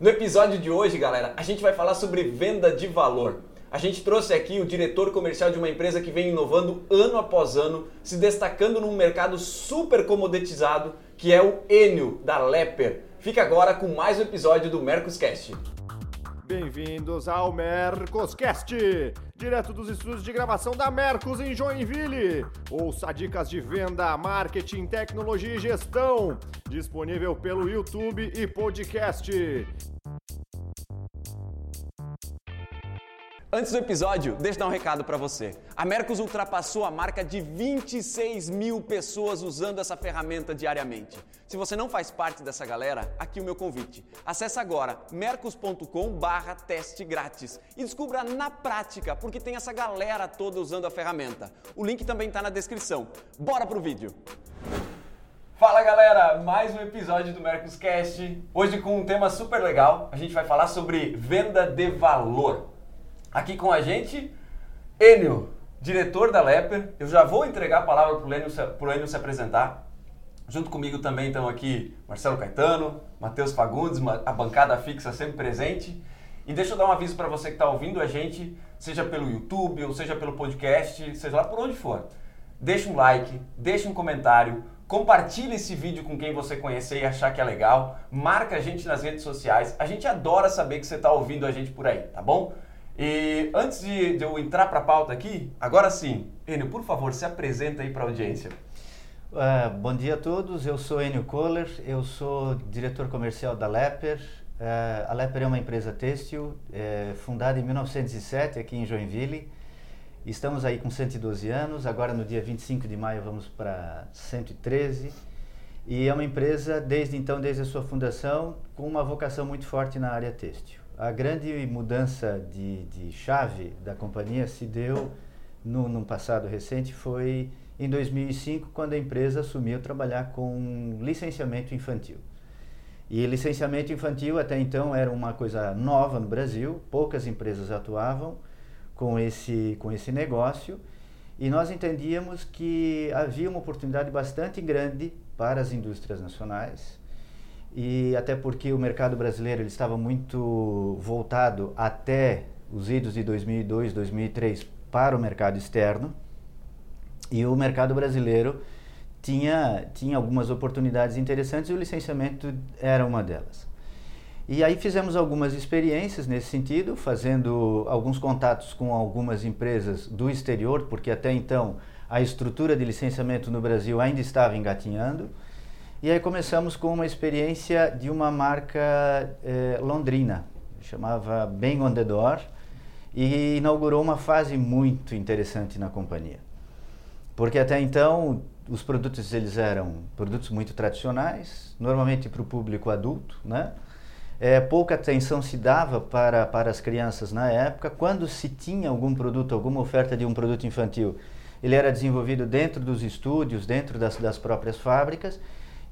No episódio de hoje, galera, a gente vai falar sobre venda de valor. A gente trouxe aqui o diretor comercial de uma empresa que vem inovando ano após ano, se destacando num mercado super comoditizado, que é o Enio da Leper. Fica agora com mais um episódio do Mercoscast. Bem-vindos ao Mercoscast, direto dos estúdios de gravação da Mercos em Joinville. Ouça dicas de venda, marketing, tecnologia e gestão, disponível pelo YouTube e podcast. Antes do episódio, deixa eu dar um recado para você. A Mercos ultrapassou a marca de 26 mil pessoas usando essa ferramenta diariamente. Se você não faz parte dessa galera, aqui o meu convite. Acesse agora mercos.com barra teste grátis e descubra na prática porque tem essa galera toda usando a ferramenta. O link também está na descrição. Bora pro vídeo! Fala galera, mais um episódio do Mercoscast. Hoje com um tema super legal. A gente vai falar sobre venda de valor. Aqui com a gente, Enio, diretor da Leper. Eu já vou entregar a palavra para o Enio, se apresentar. Junto comigo também estão aqui Marcelo Caetano, Matheus Fagundes, a bancada fixa sempre presente. E deixa eu dar um aviso para você que está ouvindo a gente, seja pelo YouTube ou seja pelo podcast, seja lá por onde for. Deixa um like, deixa um comentário, compartilhe esse vídeo com quem você conhecer e achar que é legal, marca a gente nas redes sociais. A gente adora saber que você está ouvindo a gente por aí, tá bom? E antes de, de eu entrar para a pauta aqui, agora sim, Enio, por favor, se apresenta aí para a audiência. Uh, bom dia a todos, eu sou Enio Kohler, eu sou diretor comercial da Leper. Uh, a Leper é uma empresa têxtil é, fundada em 1907 aqui em Joinville. Estamos aí com 112 anos, agora no dia 25 de maio vamos para 113. E é uma empresa, desde então, desde a sua fundação, com uma vocação muito forte na área têxtil. A grande mudança de, de chave da companhia se deu no, no passado recente, foi em 2005, quando a empresa assumiu trabalhar com licenciamento infantil. E licenciamento infantil até então era uma coisa nova no Brasil, poucas empresas atuavam com esse, com esse negócio e nós entendíamos que havia uma oportunidade bastante grande para as indústrias nacionais e até porque o mercado brasileiro ele estava muito voltado até os idos de 2002, 2003 para o mercado externo e o mercado brasileiro tinha, tinha algumas oportunidades interessantes e o licenciamento era uma delas. E aí fizemos algumas experiências nesse sentido, fazendo alguns contatos com algumas empresas do exterior, porque até então a estrutura de licenciamento no Brasil ainda estava engatinhando. E aí começamos com uma experiência de uma marca eh, londrina, chamava Bang on the Door, e inaugurou uma fase muito interessante na companhia. Porque até então os produtos eles eram produtos muito tradicionais, normalmente para o público adulto, né? É, pouca atenção se dava para, para as crianças na época. Quando se tinha algum produto, alguma oferta de um produto infantil, ele era desenvolvido dentro dos estúdios, dentro das, das próprias fábricas,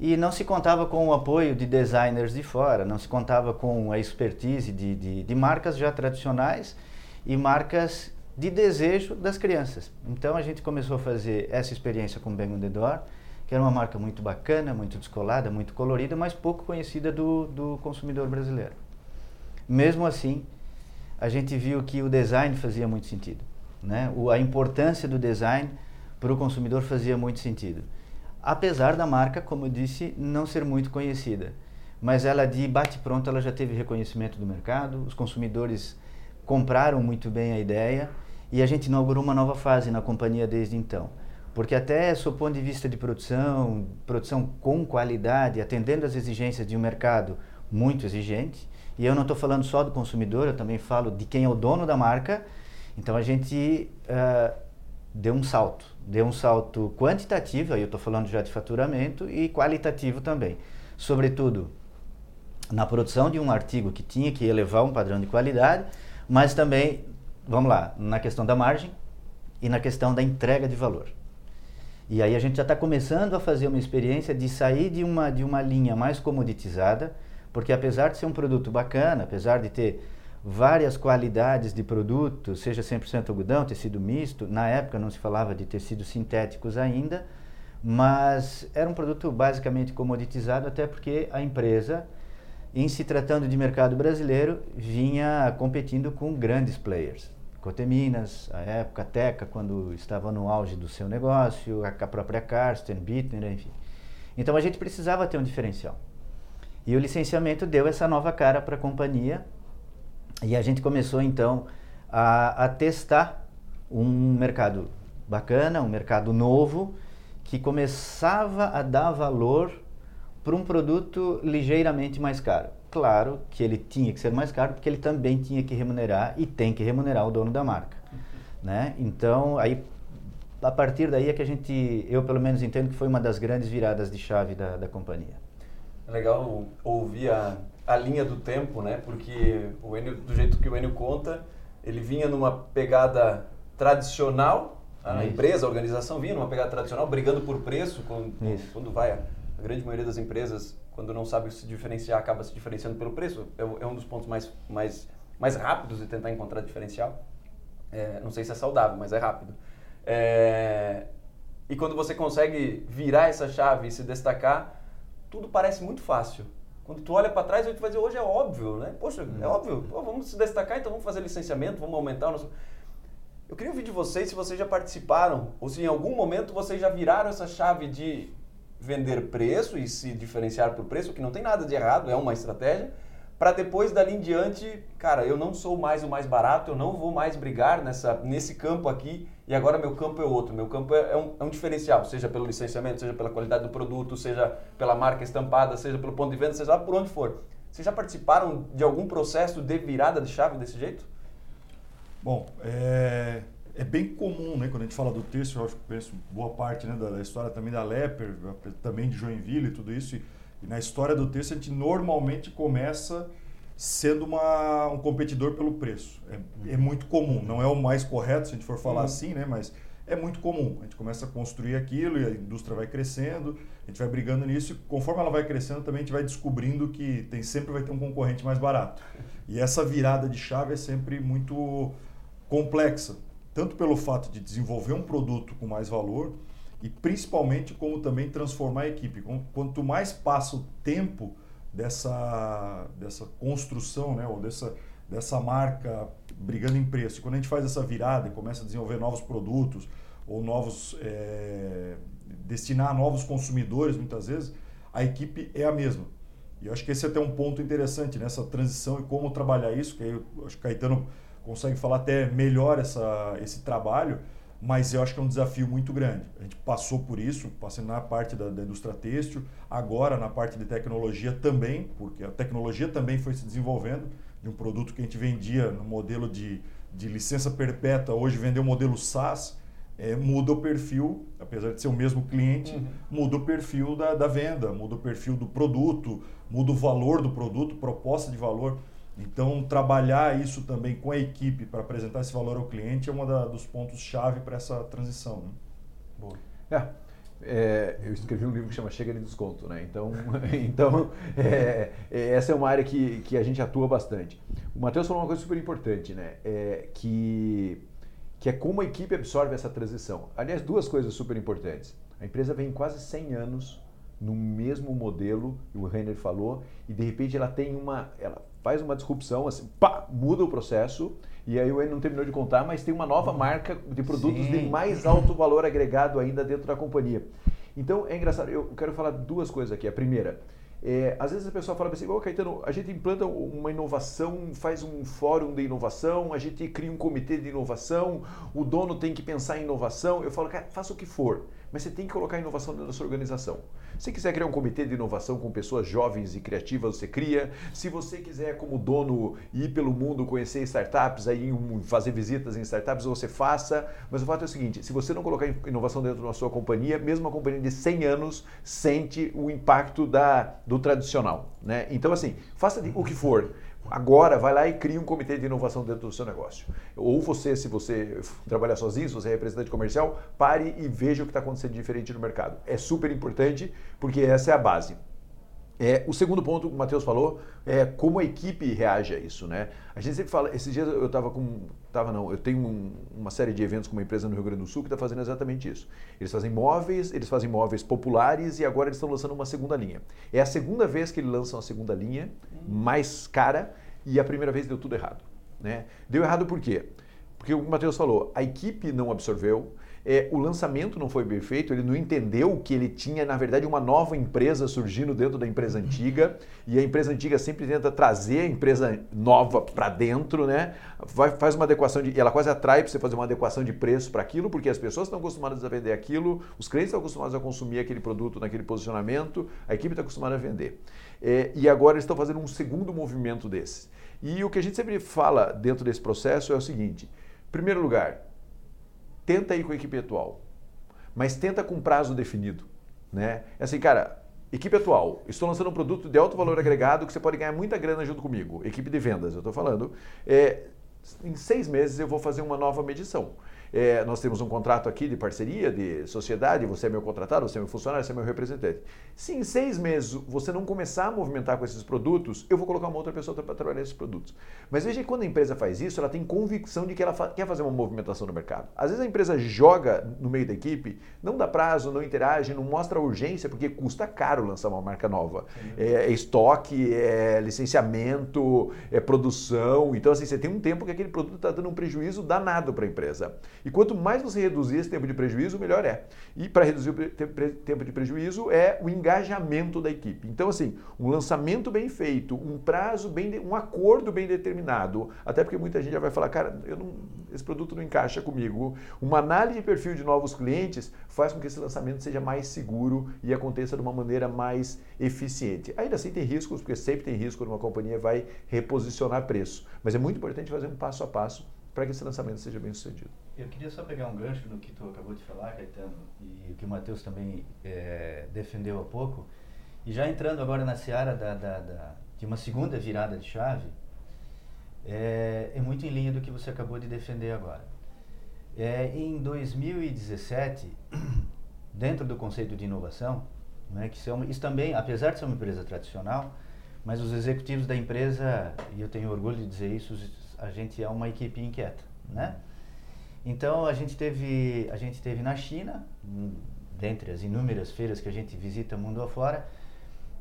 e não se contava com o apoio de designers de fora, não se contava com a expertise de, de, de marcas já tradicionais e marcas de desejo das crianças. Então a gente começou a fazer essa experiência com Bang on the Door, que era uma marca muito bacana, muito descolada, muito colorida, mas pouco conhecida do, do consumidor brasileiro. Mesmo assim, a gente viu que o design fazia muito sentido. Né? O, a importância do design para o consumidor fazia muito sentido apesar da marca, como eu disse, não ser muito conhecida. Mas ela de bate-pronto ela já teve reconhecimento do mercado, os consumidores compraram muito bem a ideia e a gente inaugurou uma nova fase na companhia desde então. Porque até do ponto de vista de produção, produção com qualidade, atendendo às exigências de um mercado muito exigente, e eu não estou falando só do consumidor, eu também falo de quem é o dono da marca, então a gente uh, deu um salto. Deu um salto quantitativo, aí eu estou falando já de faturamento, e qualitativo também. Sobretudo na produção de um artigo que tinha que elevar um padrão de qualidade, mas também, vamos lá, na questão da margem e na questão da entrega de valor. E aí a gente já está começando a fazer uma experiência de sair de uma, de uma linha mais comoditizada, porque apesar de ser um produto bacana, apesar de ter várias qualidades de produto, seja 100% algodão, tecido misto. Na época não se falava de tecidos sintéticos ainda, mas era um produto basicamente comoditizado, até porque a empresa em se tratando de mercado brasileiro, vinha competindo com grandes players. Coteminas, a época Teca, quando estava no auge do seu negócio, a própria Karsten, Bittner, enfim. Então a gente precisava ter um diferencial. E o licenciamento deu essa nova cara para a companhia e a gente começou então a, a testar um mercado bacana, um mercado novo, que começava a dar valor para um produto ligeiramente mais caro. Claro que ele tinha que ser mais caro, porque ele também tinha que remunerar e tem que remunerar o dono da marca. Né? Então, aí, a partir daí é que a gente, eu pelo menos entendo que foi uma das grandes viradas de chave da, da companhia. Legal ouvir a, a linha do tempo, né? Porque o Enio, do jeito que o Enio conta, ele vinha numa pegada tradicional, a Isso. empresa, a organização vinha numa pegada tradicional, brigando por preço, quando, quando vai a, a, grande maioria das empresas, quando não sabe se diferenciar, acaba se diferenciando pelo preço. É, é um dos pontos mais, mais, mais rápidos de tentar encontrar diferencial. É, não sei se é saudável, mas é rápido. É, e quando você consegue virar essa chave e se destacar, tudo parece muito fácil. Quando tu olha para trás, gente vai dizer, hoje é óbvio, né? Poxa, é uhum. óbvio, Pô, vamos se destacar, então vamos fazer licenciamento, vamos aumentar o nosso... Eu queria ouvir de vocês se vocês já participaram, ou se em algum momento vocês já viraram essa chave de vender preço e se diferenciar por preço, que não tem nada de errado, é uma estratégia, para depois dali em diante, cara, eu não sou mais o mais barato, eu não vou mais brigar nessa, nesse campo aqui, e agora meu campo é outro. Meu campo é, é, um, é um diferencial, seja pelo licenciamento, seja pela qualidade do produto, seja pela marca estampada, seja pelo ponto de venda, seja lá por onde for. Vocês já participaram de algum processo de virada de chave desse jeito? Bom, é, é bem comum, né? Quando a gente fala do texto, eu acho que conheço boa parte né, da, da, história também da Leper, também de Joinville e tudo isso. E, e, na história do texto, a gente normalmente começa sendo uma, um competidor pelo preço. É, é muito comum, não é o mais correto se a gente for falar uhum. assim, né? Mas é muito comum. A gente começa a construir aquilo e a indústria vai crescendo, a gente vai brigando nisso e conforme ela vai crescendo também a gente vai descobrindo que tem sempre vai ter um concorrente mais barato. E essa virada de chave é sempre muito complexa, tanto pelo fato de desenvolver um produto com mais valor e principalmente como também transformar a equipe. Quanto mais passa o tempo dessa, dessa construção, né, ou dessa, dessa marca brigando em preço, quando a gente faz essa virada e começa a desenvolver novos produtos ou novos é, destinar a novos consumidores, muitas vezes a equipe é a mesma. E eu acho que esse é até um ponto interessante nessa transição e como trabalhar isso, que aí eu acho que Caetano consegue falar até melhor essa, esse trabalho, mas eu acho que é um desafio muito grande. A gente passou por isso, passei na parte da, da, indústria têxtil, agora na parte de tecnologia também, porque a tecnologia também foi se desenvolvendo de um produto que a gente vendia no modelo de, de licença perpétua, hoje vender o modelo SaaS, é, muda o perfil, apesar de ser o mesmo cliente, uhum. muda o perfil da, da venda, muda o perfil do produto, muda o valor do produto, proposta de valor. Então, trabalhar isso também com a equipe para apresentar esse valor ao cliente é um dos pontos-chave para essa transição. Né? Boa. É, é, eu escrevi um livro que chama Chega de Desconto, né? Então, então é, é, essa é uma área que, que a gente atua bastante. O Matheus falou uma coisa super importante, né? É, que, que é como a equipe absorve essa transição. Aliás, duas coisas super importantes. A empresa vem quase 100 anos no mesmo modelo, o Renner falou, e de repente ela tem uma, ela faz uma disrupção, assim, pá, muda o processo, e aí o Enio não terminou de contar, mas tem uma nova marca de produtos Sim. de mais alto valor agregado ainda dentro da companhia. Então é engraçado, eu quero falar duas coisas aqui. A primeira, é, às vezes a pessoa fala assim, ô oh, Caetano, a gente implanta uma inovação, faz um fórum de inovação, a gente cria um comitê de inovação, o dono tem que pensar em inovação. Eu falo, cara, faça o que for mas você tem que colocar inovação dentro da sua organização. Se quiser criar um comitê de inovação com pessoas jovens e criativas, você cria. Se você quiser, como dono, ir pelo mundo conhecer startups, aí fazer visitas em startups, você faça. Mas o fato é o seguinte: se você não colocar inovação dentro da sua companhia, mesmo uma companhia de 100 anos sente o impacto da, do tradicional. Né? Então, assim, faça o que for. Agora, vai lá e cria um comitê de inovação dentro do seu negócio. Ou você, se você trabalhar sozinho, se você é representante comercial, pare e veja o que está acontecendo diferente no mercado. É super importante porque essa é a base. É, o segundo ponto que o Matheus falou é como a equipe reage a isso, né? A gente sempre fala, esses dias eu estava com, tava não, eu tenho um, uma série de eventos com uma empresa no Rio Grande do Sul que está fazendo exatamente isso. Eles fazem móveis, eles fazem móveis populares e agora eles estão lançando uma segunda linha. É a segunda vez que eles lançam a segunda linha, mais cara, e a primeira vez deu tudo errado, né? Deu errado por quê? Porque o Matheus falou, a equipe não absorveu, é, o lançamento não foi bem feito, ele não entendeu que ele tinha, na verdade, uma nova empresa surgindo dentro da empresa antiga, e a empresa antiga sempre tenta trazer a empresa nova para dentro, né? Vai, faz uma adequação de. Ela quase atrai para você fazer uma adequação de preço para aquilo, porque as pessoas estão acostumadas a vender aquilo, os clientes estão acostumados a consumir aquele produto naquele posicionamento, a equipe está acostumada a vender. É, e agora eles estão fazendo um segundo movimento desse. E o que a gente sempre fala dentro desse processo é o seguinte: em primeiro lugar, tenta ir com a equipe atual, mas tenta com prazo definido. Né? É assim, cara, equipe atual, estou lançando um produto de alto valor agregado que você pode ganhar muita grana junto comigo. Equipe de vendas, eu estou falando. É, em seis meses eu vou fazer uma nova medição. É, nós temos um contrato aqui de parceria, de sociedade, você é meu contratado, você é meu funcionário, você é meu representante. Se em seis meses você não começar a movimentar com esses produtos, eu vou colocar uma outra pessoa para trabalhar nesses produtos. Mas veja que quando a empresa faz isso, ela tem convicção de que ela fa quer fazer uma movimentação no mercado. Às vezes a empresa joga no meio da equipe, não dá prazo, não interage, não mostra urgência, porque custa caro lançar uma marca nova. É, é estoque, é licenciamento, é produção. Então, assim, você tem um tempo que aquele produto está dando um prejuízo danado para a empresa. E quanto mais você reduzir esse tempo de prejuízo, melhor é. E para reduzir o tempo de prejuízo é o engajamento da equipe. Então, assim, um lançamento bem feito, um prazo bem, um acordo bem determinado, até porque muita gente já vai falar, cara, eu não, esse produto não encaixa comigo. Uma análise de perfil de novos clientes faz com que esse lançamento seja mais seguro e aconteça de uma maneira mais eficiente. Ainda assim tem riscos, porque sempre tem risco numa companhia vai reposicionar preço. Mas é muito importante fazer um passo a passo para que esse lançamento seja bem sucedido. Eu queria só pegar um gancho no que tu acabou de falar, Caetano, e o que o Matheus também é, defendeu há pouco. E já entrando agora na seara da, da, da, de uma segunda virada de chave, é, é, muito em linha do que você acabou de defender agora. É, em 2017, dentro do conceito de inovação, né, que são, isso também, apesar de ser uma empresa tradicional, mas os executivos da empresa, e eu tenho orgulho de dizer isso, a gente é uma equipe inquieta, né? Então a gente teve a gente teve na China, hum, dentre as inúmeras feiras que a gente visita mundo afora,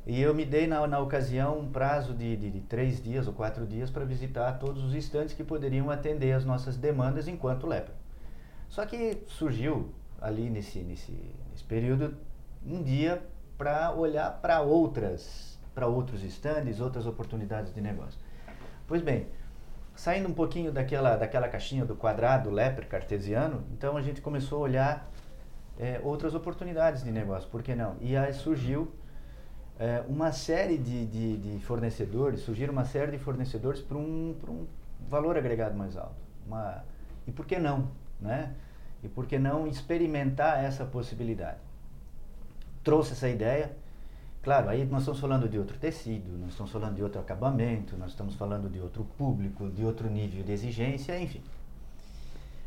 e eu me dei na, na ocasião um prazo de, de, de três dias ou quatro dias para visitar todos os estantes que poderiam atender as nossas demandas enquanto lepra. Só que surgiu ali nesse, nesse, nesse período um dia para olhar para outras para outros estandes, outras oportunidades de negócio. Pois bem, saindo um pouquinho daquela, daquela caixinha do quadrado lepre cartesiano, então a gente começou a olhar é, outras oportunidades de negócio, por que não? E aí surgiu é, uma série de, de, de, fornecedores, surgiram uma série de fornecedores para um, um valor agregado mais alto. Uma, e por que não? Né? E por que não experimentar essa possibilidade? Trouxe essa ideia, Claro, aí nós estamos falando de outro tecido, nós estamos falando de outro acabamento, nós estamos falando de outro público, de outro nível de exigência, enfim.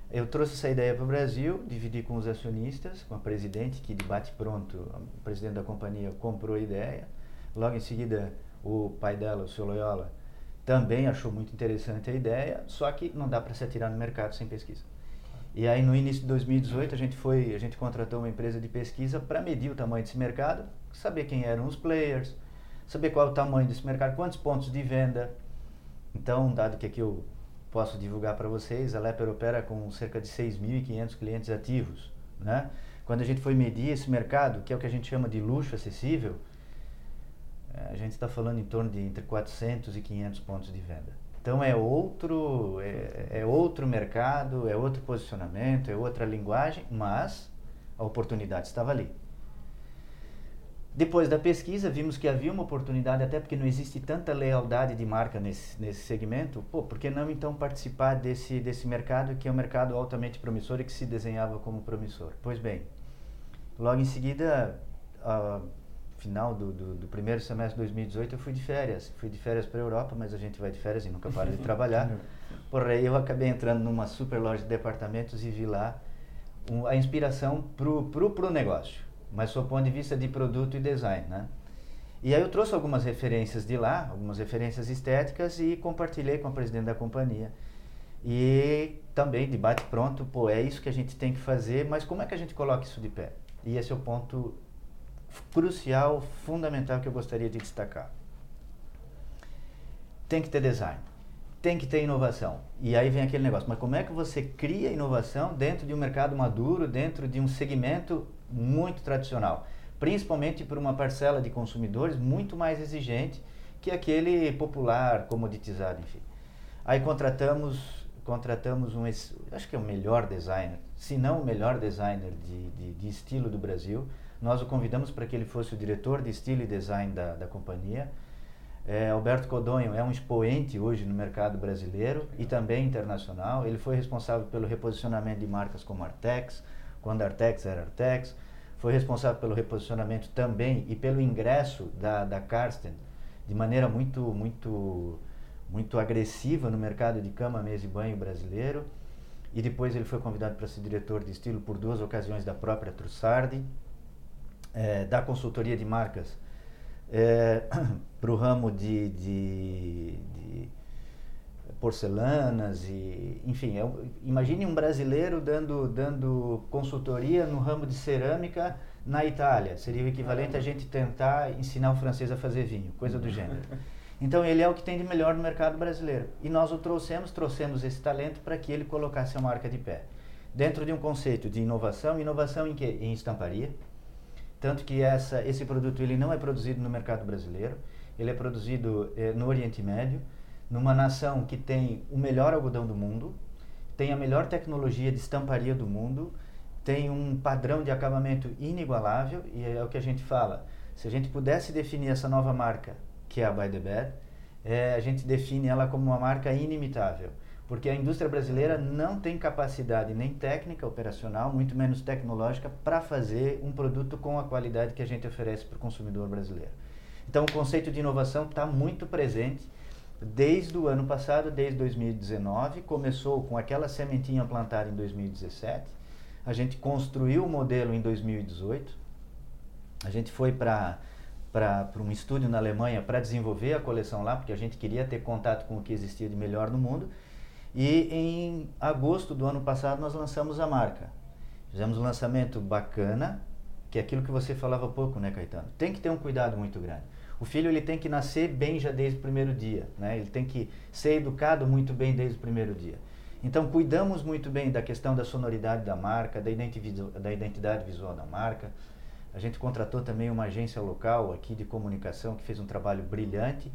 Eu trouxe essa ideia para o Brasil, dividi com os acionistas, com a presidente, que de bate pronto, o presidente da companhia comprou a ideia. Logo em seguida, o pai dela, o seu Loyola, também achou muito interessante a ideia, só que não dá para se atirar no mercado sem pesquisa. E aí no início de 2018 a gente foi, a gente contratou uma empresa de pesquisa para medir o tamanho desse mercado saber quem eram os players, saber qual é o tamanho desse mercado, quantos pontos de venda. Então, dado que aqui eu posso divulgar para vocês, a Leper opera com cerca de 6.500 clientes ativos. Né? Quando a gente foi medir esse mercado, que é o que a gente chama de luxo acessível, eh, a gente está falando em torno de entre 400 e 500 pontos de venda. Então é outro, é, é, outro mercado, é outro posicionamento, é outra linguagem, mas a oportunidade estava ali. Depois da pesquisa, vimos que havia uma oportunidade, até porque não existe tanta lealdade de marca nesse, nesse segmento. Pô, por que não então participar desse, desse mercado, que é um mercado altamente promissor e que se desenhava como promissor? Pois bem, logo em seguida, a final do, do, do, primeiro semestre de 2018, eu fui de férias. Fui de férias para a Europa, mas a gente vai de férias e nunca para de trabalhar. Porém, eu acabei entrando numa super loja de departamentos e vi lá um, a inspiração para o pro, pro negócio mas sob o ponto de vista de produto e design, né? E aí eu trouxe algumas referências de lá, algumas referências estéticas e compartilhei com a presidente da companhia. E também, debate pronto, pô, é isso que a gente tem que fazer, mas como é que a gente coloca isso de pé? E esse é o ponto crucial, fundamental que eu gostaria de destacar. Tem que ter design, tem que ter inovação. E aí vem aquele negócio, mas como é que você cria inovação dentro de um mercado maduro, dentro de um segmento muito tradicional? Principalmente por uma parcela de consumidores muito mais exigente que aquele popular, comoditizado, enfim. Aí contratamos contratamos um, acho que é o melhor designer, se não o melhor designer de, de, de estilo do Brasil. Nós o convidamos para que ele fosse o diretor de estilo e design da, da companhia. É, Alberto Codonho é um expoente hoje no mercado brasileiro e também internacional. Ele foi responsável pelo reposicionamento de marcas como Artex, quando Artex era Artex. Foi responsável pelo reposicionamento também e pelo ingresso da, da Karsten de maneira muito, muito muito agressiva no mercado de cama, mesa e banho brasileiro. E depois ele foi convidado para ser diretor de estilo por duas ocasiões da própria Trussardi, é, da consultoria de marcas é, para o ramo de, de, de, porcelanas e enfim é, imagine um brasileiro dando dando consultoria no ramo de cerâmica na Itália seria o equivalente a gente tentar ensinar o francês a fazer vinho coisa do gênero então ele é o que tem de melhor no mercado brasileiro. E nós o trouxemos, trouxemos esse talento para que ele colocasse a marca de pé. Dentro de um conceito de inovação, inovação em que? Em estamparia. Tanto que essa, esse produto ele não é produzido no mercado brasileiro, ele é produzido eh, no Oriente Médio, numa nação que tem o melhor algodão do mundo, tem a melhor tecnologia de estamparia do mundo, tem um padrão de acabamento inigualável e é o que a gente fala. Se a gente pudesse definir essa nova marca que é a By the Bed, é, a gente define ela como uma marca inimitável, porque a indústria brasileira não tem capacidade nem técnica, operacional, muito menos tecnológica, para fazer um produto com a qualidade que a gente oferece para o consumidor brasileiro. Então, o conceito de inovação está muito presente desde o ano passado, desde 2019. Começou com aquela sementinha plantada em 2017. A gente construiu o modelo em 2018. A gente foi para para um estúdio na Alemanha para desenvolver a coleção lá, porque a gente queria ter contato com o que existia de melhor no mundo. E em agosto do ano passado nós lançamos a marca. Fizemos um lançamento bacana, que é aquilo que você falava pouco, né, Caetano? Tem que ter um cuidado muito grande. O filho ele tem que nascer bem já desde o primeiro dia, né? Ele tem que ser educado muito bem desde o primeiro dia. Então cuidamos muito bem da questão da sonoridade da marca, da identidade visual da marca, a gente contratou também uma agência local aqui de comunicação que fez um trabalho brilhante.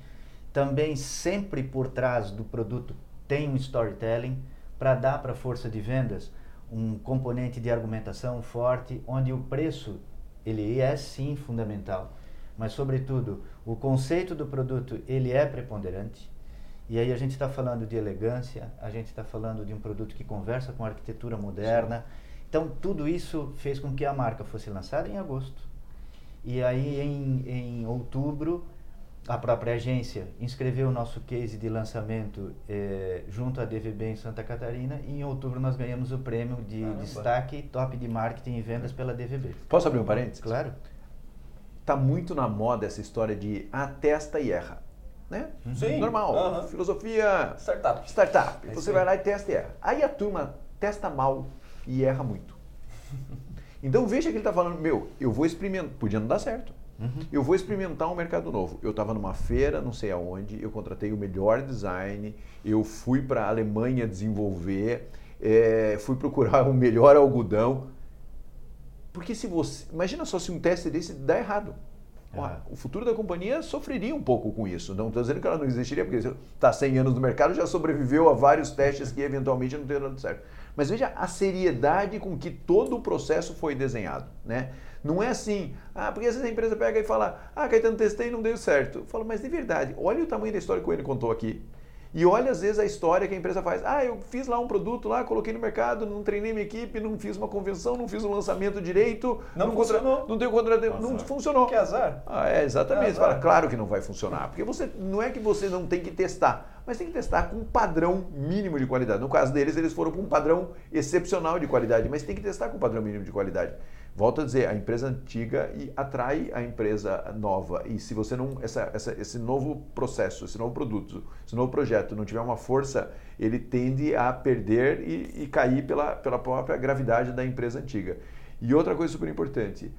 Também sempre por trás do produto tem um storytelling para dar para a força de vendas um componente de argumentação forte, onde o preço ele é sim fundamental, mas sobretudo o conceito do produto ele é preponderante. E aí a gente está falando de elegância, a gente está falando de um produto que conversa com a arquitetura moderna. Então, tudo isso fez com que a marca fosse lançada em agosto. E aí, em, em outubro, a própria agência inscreveu o nosso case de lançamento eh, junto à DVB em Santa Catarina e em outubro nós ganhamos o prêmio de Caramba. destaque top de marketing e vendas pela DVB. Posso abrir um parênteses? Claro. Está muito na moda essa história de atesta e erra. Né? Sim. Normal. Filosofia. Startup. Startup. É Você vai lá e testa e erra. Aí a turma testa mal e erra muito. Então veja que ele está falando, meu, eu vou experimentar, podia não dar certo. Uhum. Eu vou experimentar um mercado novo. Eu estava numa feira, não sei aonde, eu contratei o melhor design, eu fui para a Alemanha desenvolver, é, fui procurar o melhor algodão. Porque se você. Imagina só se um teste desse dá errado. O futuro da companhia sofreria um pouco com isso. Não estou dizendo que ela não existiria, porque está 100 anos no mercado, já sobreviveu a vários testes que eventualmente não dado certo. Mas veja a seriedade com que todo o processo foi desenhado. Né? Não é assim, ah, porque às vezes a empresa pega e fala, ah, Caetano, testei e não deu certo. Eu falo, mas de verdade, olha o tamanho da história que o Enio contou aqui. E olha às vezes a história que a empresa faz. Ah, eu fiz lá um produto lá, coloquei no mercado, não treinei minha equipe, não fiz uma convenção, não fiz um lançamento direito, não, não funcionou. Contra, não deu contra, não funcionou. Que azar. Ah, é exatamente. É Você fala, claro que não vai funcionar, porque você não é que você não tem que testar, mas tem que testar com um padrão mínimo de qualidade. No caso deles, eles foram com um padrão excepcional de qualidade, mas tem que testar com um padrão mínimo de qualidade. Volto a dizer, a empresa antiga e atrai a empresa nova. E se você não. Essa, essa, esse novo processo, esse novo produto, esse novo projeto não tiver uma força, ele tende a perder e, e cair pela, pela própria gravidade da empresa antiga. E outra coisa super importante: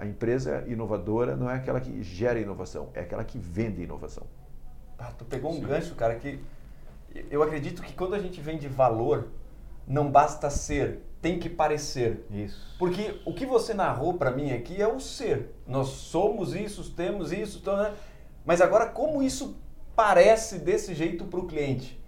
a empresa inovadora não é aquela que gera inovação, é aquela que vende inovação. Ah, tu pegou um Sim. gancho, cara, que eu acredito que quando a gente vende valor, não basta ser, tem que parecer. Isso. Porque o que você narrou para mim aqui é o ser. Nós somos isso, temos isso, então, né? mas agora como isso parece desse jeito para o cliente?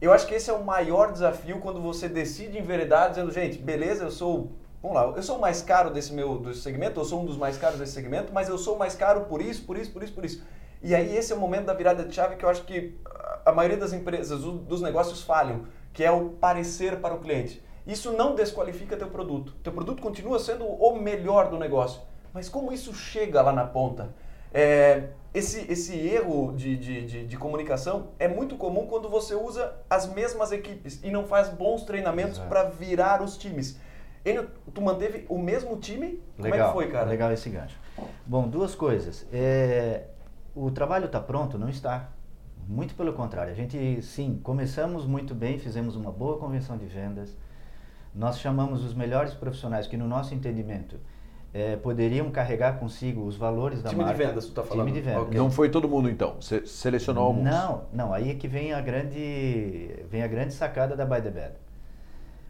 Eu acho que esse é o maior desafio quando você decide enveredar dizendo, gente, beleza, eu sou, vamos lá, eu sou o mais caro desse meu do segmento, eu sou um dos mais caros desse segmento, mas eu sou o mais caro por isso, por isso, por isso, por isso. E aí esse é o momento da virada de chave que eu acho que a maioria das empresas, dos negócios falham, que é o parecer para o cliente. Isso não desqualifica teu produto. Teu produto continua sendo o melhor do negócio. Mas como isso chega lá na ponta? É, esse, esse erro de, de, de, de, comunicação é muito comum quando você usa as mesmas equipes e não faz bons treinamentos para virar os times. Enio, tu manteve o mesmo time? Legal, Como é que foi, cara? Legal esse gancho. Bom, duas coisas. É, o trabalho está pronto? Não está. Muito pelo contrário. A gente, sim, começamos muito bem, fizemos uma boa convenção de vendas. Nós chamamos os melhores profissionais que, no nosso entendimento, é, poderiam carregar consigo os valores da time marca. Time de vendas, tu está falando. Time de vendas. Okay. Não foi todo mundo, então? Você selecionou alguns? Não, não. Aí é que vem a grande, vem a grande sacada da By the Bed.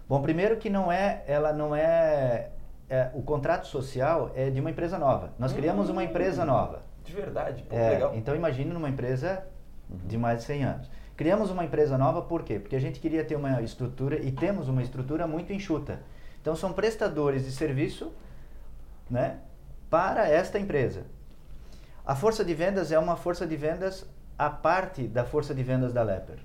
Bom, primeiro que não é, ela não é, é o contrato social é de uma empresa nova. Nós criamos uma empresa nova. De verdade, Pô, é, legal. Então imagine numa empresa de mais de 100 anos. Criamos uma empresa nova por quê? Porque a gente queria ter uma estrutura e temos uma estrutura muito enxuta. Então são prestadores de serviço né, para esta empresa. A força de vendas é uma força de vendas à parte da força de vendas da Leper.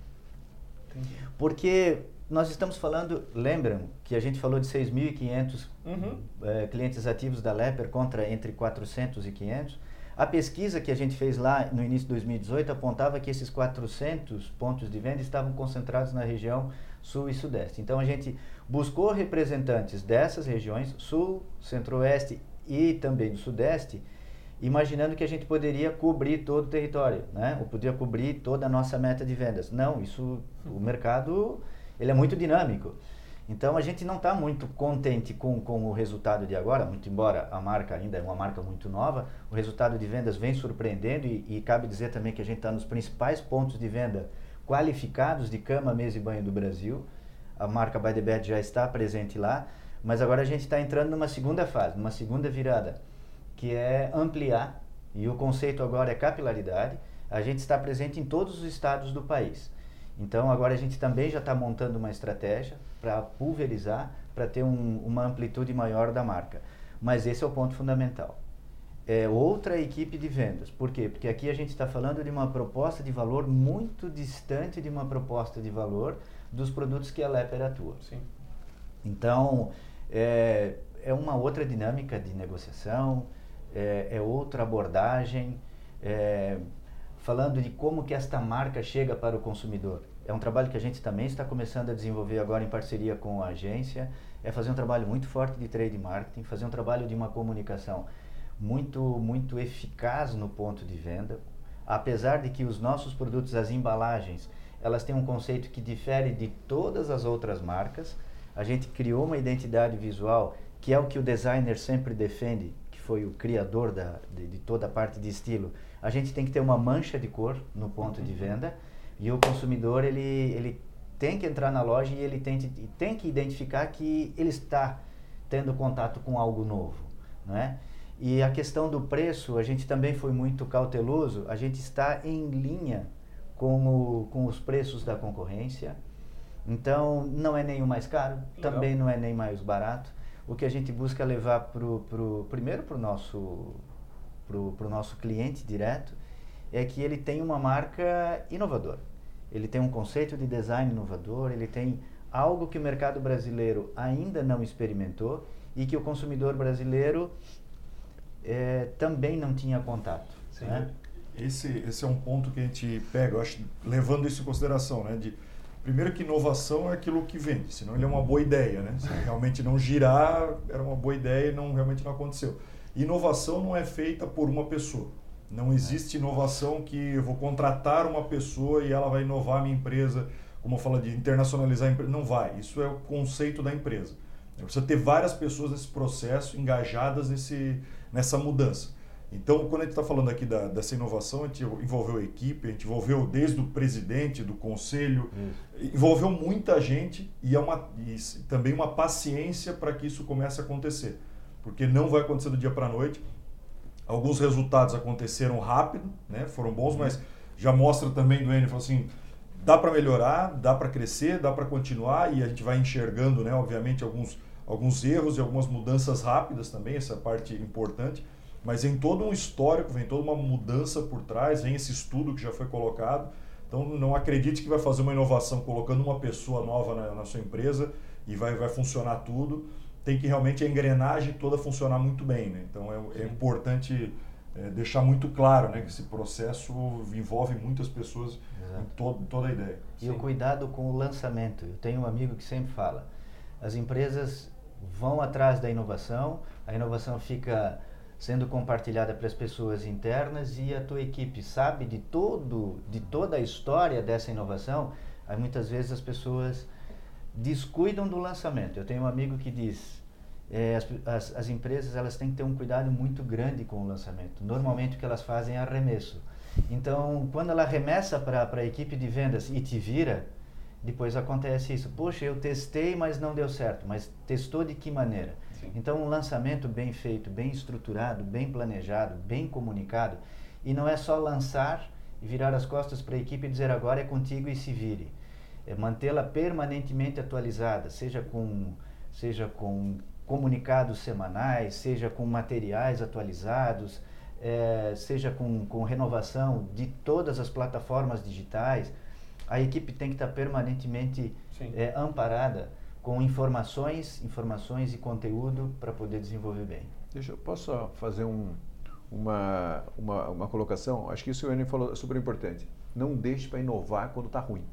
Porque nós estamos falando, lembram que a gente falou de 6.500 uhum. é, clientes ativos da Leper contra entre 400 e 500. A pesquisa que a gente fez lá no início de 2018 apontava que esses 400 pontos de venda estavam concentrados na região sul e sudeste. Então a gente buscou representantes dessas regiões, sul, centro-oeste e também do sudeste, imaginando que a gente poderia cobrir todo o território, né? Ou poderia cobrir toda a nossa meta de vendas. Não, isso o mercado ele é muito dinâmico. Então a gente não está muito contente com, com o resultado de agora, muito embora a marca ainda é uma marca muito nova, o resultado de vendas vem surpreendendo e, e cabe dizer também que a gente está nos principais pontos de venda qualificados de cama, mesa e banho do Brasil. A marca By the Bed já está presente lá, mas agora a gente está entrando numa segunda fase, numa segunda virada, que é ampliar, e o conceito agora é capilaridade. A gente está presente em todos os estados do país. Então agora a gente também já está montando uma estratégia para pulverizar, para ter um, uma amplitude maior da marca. Mas esse é o ponto fundamental. É outra equipe de vendas. Por quê? Porque aqui a gente está falando de uma proposta de valor muito distante de uma proposta de valor dos produtos que a Leper atua. Sim. Então, é, é uma outra dinâmica de negociação, é, é outra abordagem. É, falando de como que esta marca chega para o consumidor. É um trabalho que a gente também está começando a desenvolver agora em parceria com a agência. É fazer um trabalho muito forte de trade marketing, fazer um trabalho de uma comunicação muito muito eficaz no ponto de venda. Apesar de que os nossos produtos, as embalagens, elas têm um conceito que difere de todas as outras marcas. A gente criou uma identidade visual que é o que o designer sempre defende, que foi o criador da, de, de toda a parte de estilo a gente tem que ter uma mancha de cor no ponto de venda e o consumidor ele, ele tem que entrar na loja e ele tem, tem que identificar que ele está tendo contato com algo novo, não é? E a questão do preço, a gente também foi muito cauteloso, a gente está em linha com, o, com os preços da concorrência, então não é nem o mais caro, Legal. também não é nem mais barato. O que a gente busca é levar pro, pro, primeiro para o nosso para o nosso cliente direto é que ele tem uma marca inovadora. Ele tem um conceito de design inovador, ele tem algo que o mercado brasileiro ainda não experimentou e que o consumidor brasileiro é, também não tinha contato. Né? Esse, esse é um ponto que a gente pega, acho, levando isso em consideração, né? De, Primeiro que inovação é aquilo que vende, senão ele é uma boa ideia, né? Se realmente não girar, era uma boa ideia e não, realmente não aconteceu. Inovação não é feita por uma pessoa. Não existe inovação que eu vou contratar uma pessoa e ela vai inovar a minha empresa, como eu falo de internacionalizar a empresa. Não vai. Isso é o conceito da empresa. Você ter várias pessoas nesse processo, engajadas nesse, nessa mudança. Então, quando a gente está falando aqui da, dessa inovação, a gente envolveu a equipe, a gente envolveu desde o presidente, do conselho, isso. envolveu muita gente e, é uma, e também uma paciência para que isso comece a acontecer. Porque não vai acontecer do dia para a noite. Alguns resultados aconteceram rápido, né? foram bons, uhum. mas já mostra também do Enio, assim, dá para melhorar, dá para crescer, dá para continuar e a gente vai enxergando, né, obviamente, alguns, alguns erros e algumas mudanças rápidas também, essa parte importante mas em todo um histórico, vem toda uma mudança por trás, vem esse estudo que já foi colocado. Então não acredite que vai fazer uma inovação colocando uma pessoa nova na, na sua empresa e vai, vai funcionar tudo. Tem que realmente a engrenagem toda funcionar muito bem. Né? Então é, é importante é, deixar muito claro né, que esse processo envolve muitas pessoas em todo, toda a ideia. E Sim. o cuidado com o lançamento. Eu tenho um amigo que sempre fala: as empresas vão atrás da inovação, a inovação fica sendo compartilhada para as pessoas internas e a tua equipe sabe de todo de toda a história dessa inovação aí muitas vezes as pessoas descuidam do lançamento. Eu tenho um amigo que diz é, as, as, as, empresas elas têm que ter um cuidado muito grande com o lançamento. Normalmente o que elas fazem é arremesso. Então quando ela remessa para a equipe de vendas e te vira depois acontece isso. Poxa eu testei mas não deu certo. Mas testou de que maneira? Então, um lançamento bem feito, bem estruturado, bem planejado, bem comunicado, e não é só lançar e virar as costas para a equipe e dizer agora é contigo e se vire. É mantê-la permanentemente atualizada, seja com, seja com comunicados semanais, seja com materiais atualizados, é, seja com, com renovação de todas as plataformas digitais. A equipe tem que estar permanentemente é, amparada com informações, informações e conteúdo para poder desenvolver bem. Deixa eu posso fazer um, uma, uma, uma colocação? Acho que isso o Enem falou é super importante. Não deixe para inovar quando está ruim.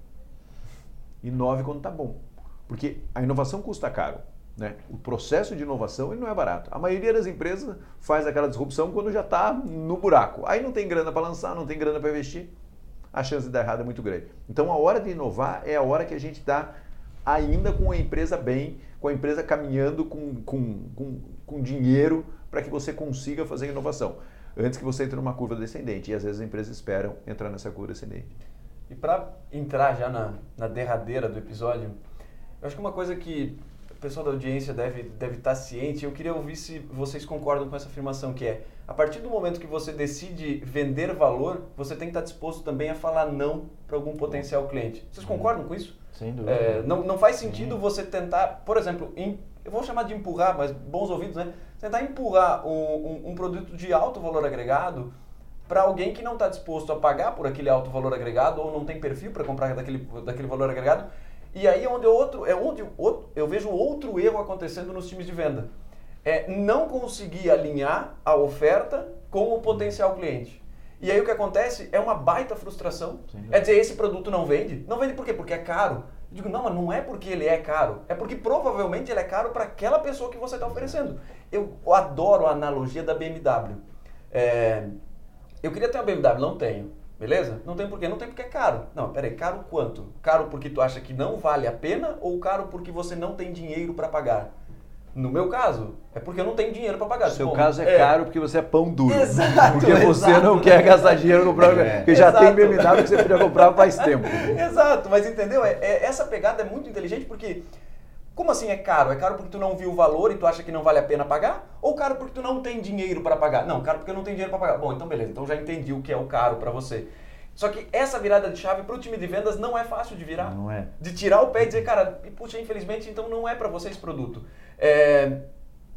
Inove quando está bom. Porque a inovação custa caro. Né? O processo de inovação ele não é barato. A maioria das empresas faz aquela disrupção quando já está no buraco. Aí não tem grana para lançar, não tem grana para investir. A chance de dar errado é muito grande. Então a hora de inovar é a hora que a gente está ainda com a empresa bem, com a empresa caminhando com, com, com, com dinheiro para que você consiga fazer inovação. Antes que você entre numa curva descendente. E às vezes as empresas esperam entrar nessa curva descendente. E para entrar já na, na derradeira do episódio, eu acho que uma coisa que o pessoal da audiência deve, deve estar ciente, eu queria ouvir se vocês concordam com essa afirmação, que é, a partir do momento que você decide vender valor, você tem que estar disposto também a falar não para algum potencial cliente. Vocês concordam com isso? Sem dúvida. É, não, não faz sentido Sim. você tentar, por exemplo, em, eu vou chamar de empurrar, mas bons ouvidos, né? Tentar empurrar um, um, um produto de alto valor agregado para alguém que não está disposto a pagar por aquele alto valor agregado ou não tem perfil para comprar daquele, daquele valor agregado. E aí é onde outro, é onde outro, eu vejo outro erro acontecendo nos times de venda. É não conseguir alinhar a oferta com o potencial cliente. E aí o que acontece é uma baita frustração. Sim. É dizer, esse produto não vende. Não vende por quê? Porque é caro. Eu digo, não, mas não é porque ele é caro. É porque provavelmente ele é caro para aquela pessoa que você está oferecendo. Eu adoro a analogia da BMW. É, eu queria ter uma BMW, não tenho. Beleza? Não tem porquê. Não tem porque é caro. Não, peraí, caro quanto? Caro porque tu acha que não vale a pena ou caro porque você não tem dinheiro para pagar? No meu caso, é porque eu não tenho dinheiro para pagar. No seu Bom, caso é, é, caro porque você é pão duro. Exato. Porque você exato. não quer gastar dinheiro no. É. Porque já exato. tem BMW que você podia comprar faz tempo. exato, mas entendeu? É, é, essa pegada é muito inteligente porque. Como assim é caro? É caro porque tu não viu o valor e tu acha que não vale a pena pagar? Ou caro porque tu não tem dinheiro para pagar? Não, caro porque eu não tenho dinheiro para pagar. Bom, então beleza, então já entendi o que é o caro para você. Só que essa virada de chave para o time de vendas não é fácil de virar. Não é. De tirar o pé e dizer, cara, puxa, infelizmente, então não é para vocês produto. É,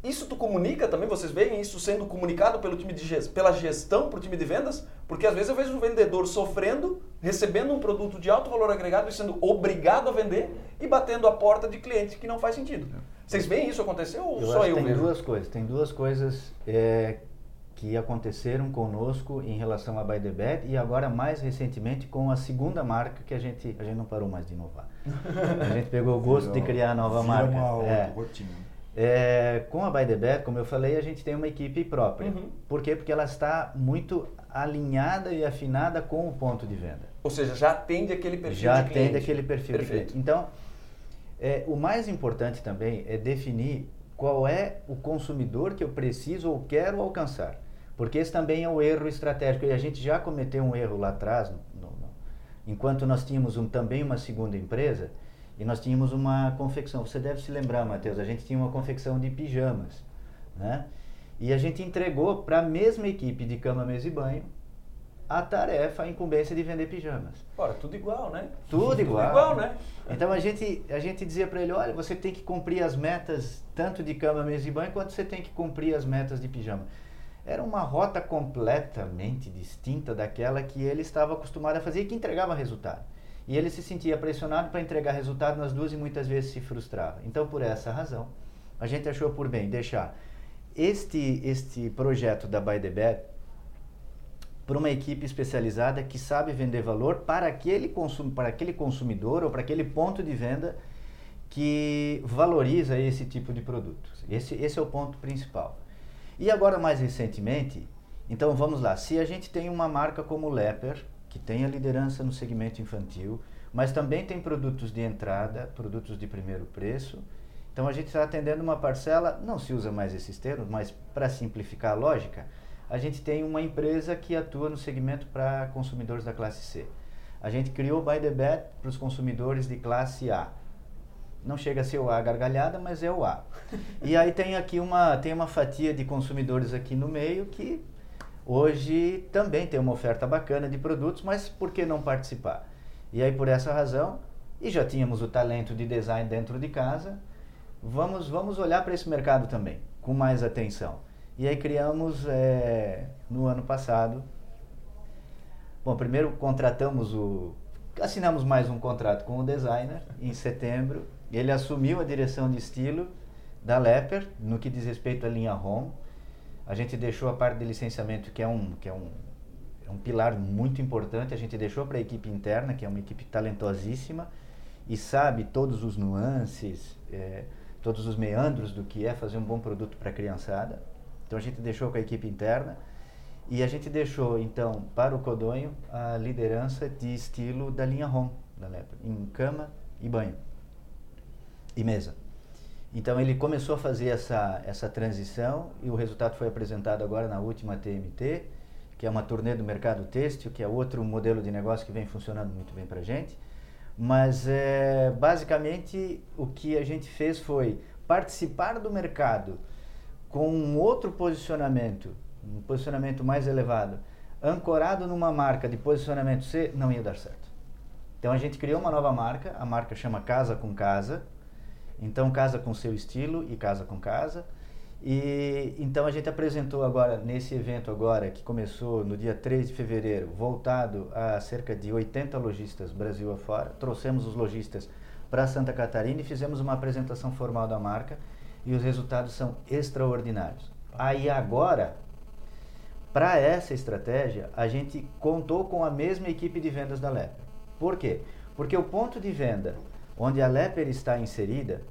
isso tu comunica também, vocês veem isso sendo comunicado pelo time de gestão, pela gestão para o time de vendas? Porque às vezes eu vejo um vendedor sofrendo, recebendo um produto de alto valor agregado e sendo obrigado a vender e batendo a porta de cliente que não faz sentido. Vocês veem isso acontecer ou eu só eu tem vejo? duas coisas. Tem duas coisas é, que aconteceram conosco em relação a By the Bed e agora mais recentemente com a segunda marca que a gente a gente não parou mais de inovar. A gente pegou o gosto de criar a nova marca. uma outra É. rotina. É, com a By the Bed, como eu falei, a gente tem uma equipe própria. Uhum. Por quê? Porque ela está muito alinhada e afinada com o ponto de venda. Ou seja, já atende aquele perfil Já de cliente. atende aquele perfil Perfeito. de cliente. Então, é, o mais importante também é definir qual é o consumidor que eu preciso ou quero alcançar. Porque esse também é o erro estratégico. E a gente já cometeu um erro lá atrás, no- no- enquanto nós tínhamos um- também uma segunda empresa, e nós tínhamos uma confecção. Você deve se lembrar, Matheus, a gente tinha uma confecção de pijamas. Né? E a gente entregou para a mesma equipe de cama, mesa e banho a tarefa, a incumbência de vender pijamas. Ora, tudo igual, né? Tudo igual. igual, né? Então a gente, a gente dizia para ele, olha, você tem que cumprir as metas tanto de cama, mesa e banho, quanto você tem que cumprir as metas de pijama. Era uma rota completamente distinta daquela que ele estava acostumado a fazer e que entregava resultado. E ele se sentia pressionado para entregar resultado nas duas e muitas vezes se frustrava. Então, por essa razão, a gente achou por bem deixar este, este projeto da By the Bed para uma equipe especializada que sabe vender valor para aquele, consum, para aquele consumidor ou para aquele ponto de venda que valoriza esse tipo de produto. Esse, esse é o ponto principal. E agora, mais recentemente, então vamos lá, se a gente tem uma marca como o Leper, que tem a liderança no segmento infantil, mas também tem produtos de entrada, produtos de primeiro preço, então a gente está atendendo uma parcela, não se usa mais esses termos, mas para simplificar a lógica, a gente tem uma empresa que atua no segmento para consumidores da classe C. A gente criou o By the Bed para os consumidores de classe A. Não chega a ser o A gargalhada, mas é o A. E aí tem aqui uma, tem uma fatia de consumidores aqui no meio que hoje também tem uma oferta bacana de produtos, mas por que não participar? E aí por essa razão, e já tínhamos o talento de design dentro de casa, vamos, vamos olhar para esse mercado também, com mais atenção. E aí criamos é, no ano passado. Bom, primeiro contratamos o. Assinamos mais um contrato com o designer em setembro. Ele assumiu a direção de estilo da Leper, no que diz respeito à linha Home. A gente deixou a parte de licenciamento, que é um, que é um, é um pilar muito importante, a gente deixou para a equipe interna, que é uma equipe talentosíssima e sabe todos os nuances, é, todos os meandros do que é fazer um bom produto para a criançada. Então a gente deixou com a equipe interna e a gente deixou então para o Codonho a liderança de estilo da linha Home da Lepre, em cama e banho e mesa. Então ele começou a fazer essa, essa transição e o resultado foi apresentado agora na última TMT, que é uma turnê do mercado têxtil, que é outro modelo de negócio que vem funcionando muito bem para gente. Mas é, basicamente o que a gente fez foi participar do mercado com um outro posicionamento, um posicionamento mais elevado, ancorado numa marca de posicionamento C, não ia dar certo. Então a gente criou uma nova marca, a marca chama Casa com Casa. Então casa com seu estilo e casa com casa. E então a gente apresentou agora nesse evento agora que começou no dia 3 de fevereiro, voltado a cerca de 80 lojistas Brasil afora. Trouxemos os lojistas para Santa Catarina e fizemos uma apresentação formal da marca e os resultados são extraordinários. Aí agora, para essa estratégia, a gente contou com a mesma equipe de vendas da Leper. Por quê? Porque o ponto de venda onde a Leper está inserida,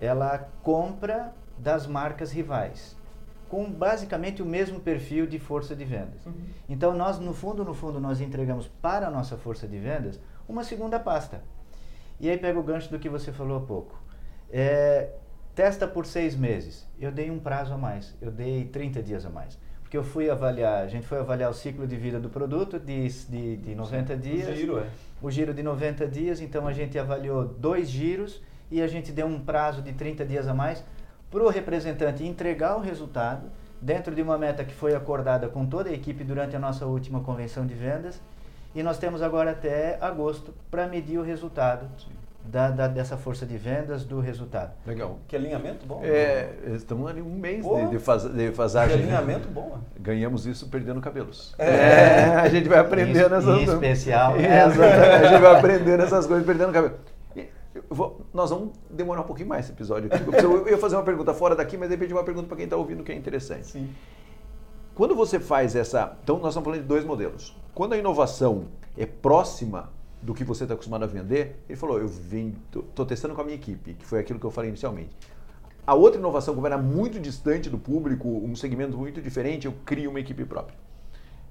ela compra das marcas rivais, com basicamente o mesmo perfil de força de vendas. Uhum. Então nós, no fundo, no fundo, nós entregamos para a nossa força de vendas uma segunda pasta. E aí pega o gancho do que você falou há pouco. É, testa por seis meses. Eu dei um prazo a mais, eu dei 30 dias a mais. Porque eu fui avaliar, a gente foi avaliar o ciclo de vida do produto de, de, de 90 dias. O giro, é. O giro de 90 dias, então a gente avaliou dois giros e a gente deu um prazo de 30 dias a mais para o representante entregar o resultado dentro de uma meta que foi acordada com toda a equipe durante a nossa última convenção de vendas. E nós temos agora até agosto para medir o resultado da, da, dessa força de vendas do resultado. Legal. Que alinhamento bom. É, estamos ali um mês de, de, faz, de fazagem. Que alinhamento né? bom. Ganhamos isso perdendo cabelos. É. é a gente vai aprendendo essas em especial. É, a gente vai aprendendo essas coisas perdendo cabelo. Vou, nós vamos demorar um pouquinho mais esse episódio aqui. Eu ia fazer uma pergunta fora daqui, mas de repente uma pergunta para quem está ouvindo que é interessante. Sim. Quando você faz essa. Então, nós estamos falando de dois modelos. Quando a inovação é próxima do que você está acostumado a vender, ele falou: Eu vim, estou testando com a minha equipe, que foi aquilo que eu falei inicialmente. A outra inovação, como era muito distante do público, um segmento muito diferente, eu crio uma equipe própria.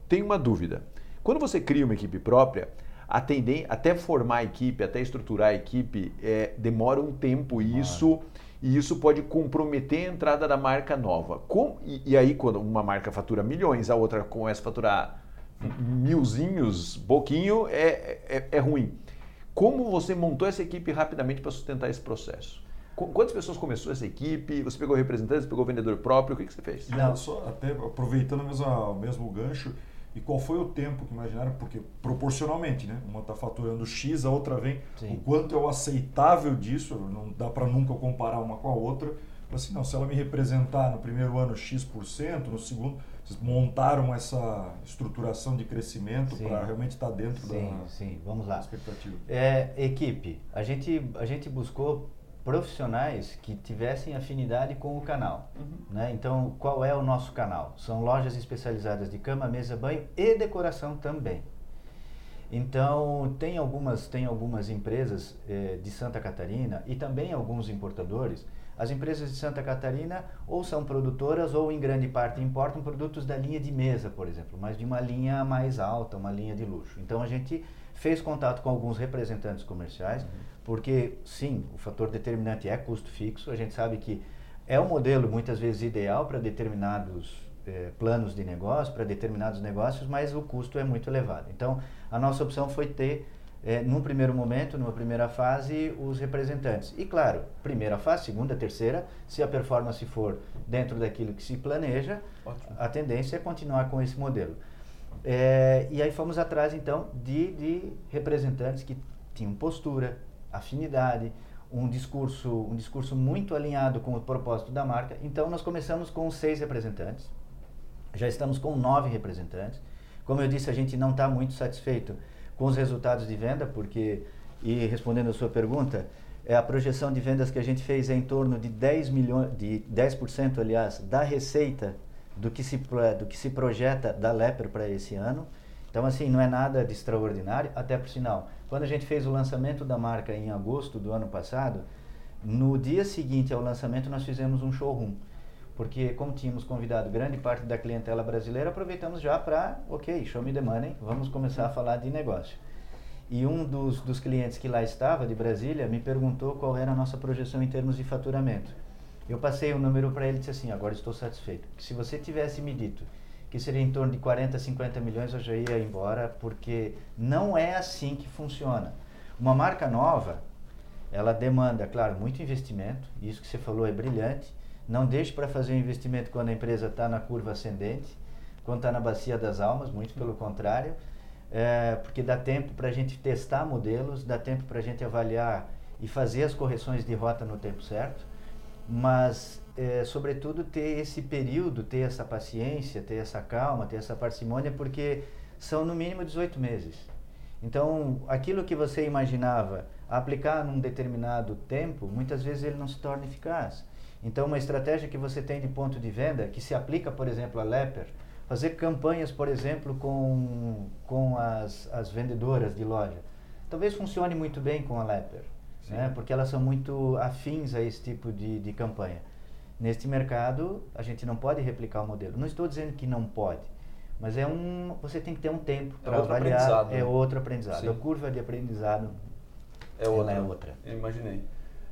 Tem uma dúvida. Quando você cria uma equipe própria, atender, até formar a equipe, até estruturar a equipe, é, demora um tempo e isso, e isso pode comprometer a entrada da marca nova. Com, e, e, aí, quando uma marca fatura milhões, a outra começa a faturar milzinhos, pouquinho, é, é, é ruim. Como você montou essa equipe rapidamente para sustentar esse processo? Quantas pessoas começou essa equipe? Você pegou representantes, pegou vendedor próprio? O que, que você fez? Não, só até aproveitando o mesmo gancho, e qual foi o tempo que imaginaram? Porque proporcionalmente, né? Uma está faturando X, a outra vem. Sim. O quanto é o aceitável disso? Não dá para nunca comparar uma com a outra. Assim, não, se ela me representar no primeiro ano X%, no segundo, montaram essa estruturação de crescimento para realmente estar tá dentro sim, da sim. Vamos lá. expectativa. É, equipe, a gente, a gente buscou profissionais que tivessem afinidade com o canal. Uhum. Né? Então, qual é o nosso canal? São lojas especializadas de cama, mesa, banho e decoração também. Então, tem algumas, tem algumas empresas eh, de Santa Catarina e também alguns importadores. As empresas de Santa Catarina ou são produtoras ou, em grande parte, importam produtos da linha de mesa, por exemplo, mas de uma linha mais alta, uma linha de luxo. Então, a gente fez contato com alguns representantes comerciais. Uhum porque sim, o fator determinante é custo fixo. A gente sabe que é um modelo muitas vezes ideal para determinados eh, planos de negócio, para determinados negócios, mas o custo é muito elevado. Então, a nossa opção foi ter, eh, num primeiro momento, numa primeira fase, os representantes. E claro, primeira fase, segunda, terceira, se a performance for dentro daquilo que se planeja, Ótimo. a tendência é continuar com esse modelo. É, e aí fomos atrás, então, de, de representantes que tinham postura, afinidade, um discurso, um discurso muito alinhado com o propósito da marca. Então, nós começamos com seis representantes, já estamos com nove representantes. Como eu disse, a gente não está muito satisfeito com os resultados de venda, porque, e respondendo a sua pergunta, é a projeção de vendas que a gente fez é em torno de 10 milhões, de 10%, aliás, da receita do que se, do que se projeta da Leper para esse ano. Então, assim, não é nada de extraordinário, até por sinal. Quando a gente fez o lançamento da marca em agosto do ano passado, no dia seguinte ao lançamento nós fizemos um showroom. Porque como tínhamos convidado grande parte da clientela brasileira, aproveitamos já para, ok, show me the money, vamos começar a falar de negócio. E um dos, dos clientes que lá estava, de Brasília, me perguntou qual era a nossa projeção em termos de faturamento. Eu passei o um número para ele e disse assim, agora estou satisfeito. Se você tivesse me dito que seria em torno de 40, 50 milhões, eu já ia embora, porque não é assim que funciona. Uma marca nova, ela demanda, claro, muito investimento, isso que você falou é brilhante. Não deixe para fazer o investimento quando a empresa está na curva ascendente, quando está na bacia das almas, muito pelo contrário, é, porque dá tempo para a gente testar modelos, dá tempo para a gente avaliar e fazer as correções de rota no tempo certo, mas é, sobretudo, ter esse período, ter essa paciência, ter essa calma, ter essa parcimônia, porque são no mínimo 18 meses. Então, aquilo que você imaginava aplicar num determinado tempo, muitas vezes ele não se torna eficaz. Então, uma estratégia que você tem de ponto de venda, que se aplica, por exemplo, a Leper, fazer campanhas, por exemplo, com, com as, as vendedoras de loja. Talvez funcione muito bem com a Leper, né? porque elas são muito afins a esse tipo de, de campanha. Neste mercado, a gente não pode replicar o modelo. Não estou dizendo que não pode, mas é um, você tem que ter um tempo é para avaliar. É outro aprendizado. Sim. A curva de aprendizado é outra. é outra. Eu imaginei.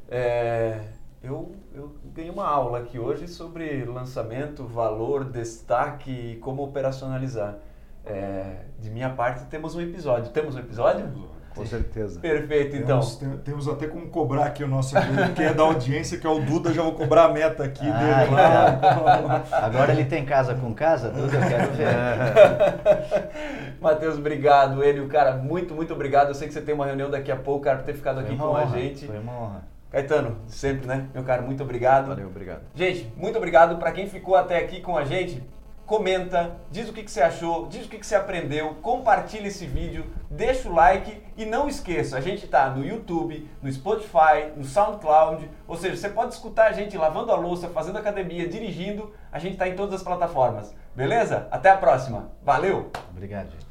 É, eu, eu ganhei uma aula aqui hoje sobre lançamento, valor, destaque e como operacionalizar. É, de minha parte, temos um episódio. Temos um episódio? Com certeza. Perfeito, então. Temos, temos até como cobrar aqui o nosso quem é da audiência, que é o Duda, já vou cobrar a meta aqui ah, dele. Então. Agora ele tem casa com casa, Duda, eu quero ver. Matheus, obrigado. Ele, o cara, muito, muito obrigado. Eu sei que você tem uma reunião daqui a pouco, cara, por ter ficado Foi aqui com honra. a gente. Foi uma honra. Caetano, sempre, né? Meu cara, muito obrigado. Valeu, obrigado. Gente, muito obrigado para quem ficou até aqui com a gente comenta, diz o que, que você achou, diz o que, que você aprendeu, compartilha esse vídeo, deixa o like e não esqueça, a gente está no YouTube, no Spotify, no SoundCloud, ou seja, você pode escutar a gente lavando a louça, fazendo academia, dirigindo, a gente está em todas as plataformas. Beleza? Até a próxima. Valeu! Obrigado, gente.